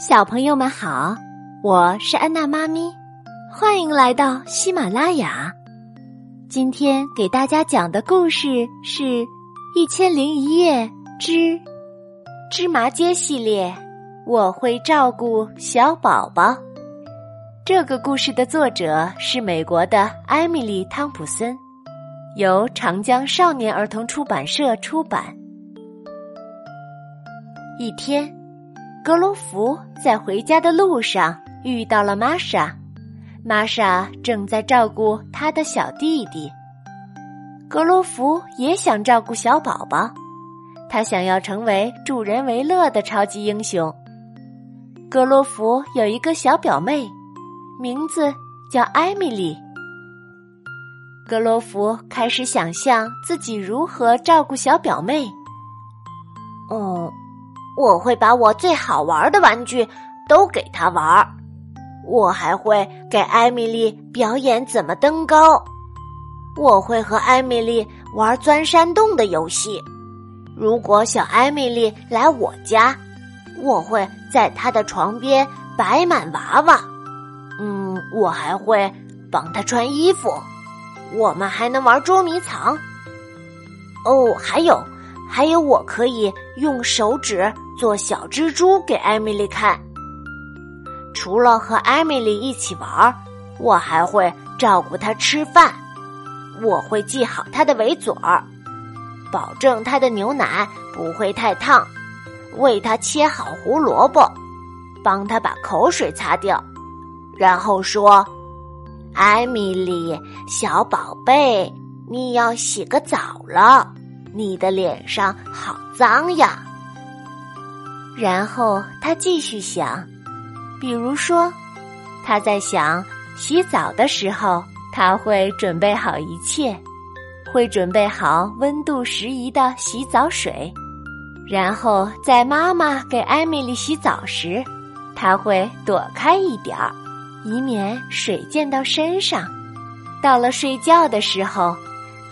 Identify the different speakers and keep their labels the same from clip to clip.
Speaker 1: 小朋友们好，我是安娜妈咪，欢迎来到喜马拉雅。今天给大家讲的故事是《一千零一夜之芝麻街系列》，我会照顾小宝宝。这个故事的作者是美国的艾米丽·汤普森，由长江少年儿童出版社出版。一天。格罗弗在回家的路上遇到了玛莎，玛莎正在照顾他的小弟弟。格罗弗也想照顾小宝宝，他想要成为助人为乐的超级英雄。格罗弗有一个小表妹，名字叫艾米丽。格罗弗开始想象自己如何照顾小表妹。
Speaker 2: 哦。我会把我最好玩的玩具都给他玩，我还会给艾米丽表演怎么登高。我会和艾米丽玩钻山洞的游戏。如果小艾米丽来我家，我会在她的床边摆满娃娃。嗯，我还会帮她穿衣服。我们还能玩捉迷藏。哦，还有，还有，我可以用手指。做小蜘蛛给艾米丽看。除了和艾米丽一起玩，我还会照顾她吃饭。我会系好她的围嘴儿，保证她的牛奶不会太烫，为她切好胡萝卜，帮她把口水擦掉，然后说：“艾米丽，小宝贝，你要洗个澡了，你的脸上好脏呀。”
Speaker 1: 然后他继续想，比如说，他在想洗澡的时候，他会准备好一切，会准备好温度适宜的洗澡水，然后在妈妈给艾米丽洗澡时，他会躲开一点儿，以免水溅到身上。到了睡觉的时候，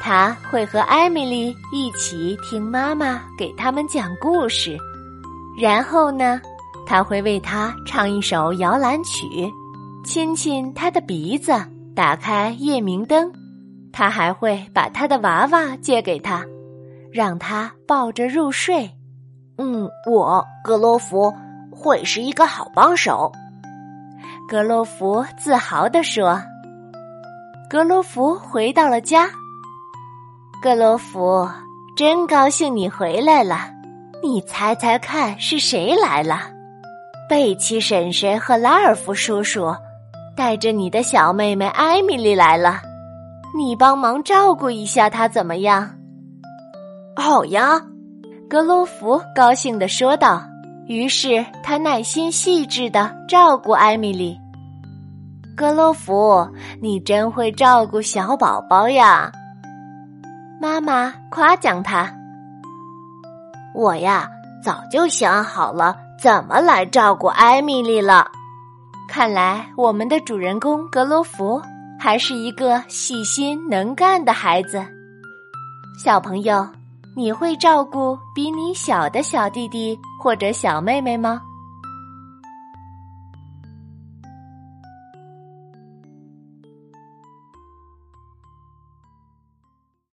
Speaker 1: 他会和艾米丽一起听妈妈给他们讲故事。然后呢，他会为他唱一首摇篮曲，亲亲他的鼻子，打开夜明灯。他还会把他的娃娃借给他，让他抱着入睡。
Speaker 2: 嗯，我格罗弗会是一个好帮手。
Speaker 1: 格罗弗自豪地说。格罗弗回到了家。格罗弗，真高兴你回来了。你猜猜看是谁来了？贝奇婶婶和拉尔夫叔叔带着你的小妹妹艾米丽来了。你帮忙照顾一下她怎么样？
Speaker 2: 好呀，
Speaker 1: 格罗弗高兴地说道。于是他耐心细致的照顾艾米丽。格罗弗，你真会照顾小宝宝呀！妈妈夸奖他。
Speaker 2: 我呀，早就想好了怎么来照顾艾米丽了。
Speaker 1: 看来我们的主人公格罗弗还是一个细心能干的孩子。小朋友，你会照顾比你小的小弟弟或者小妹妹吗？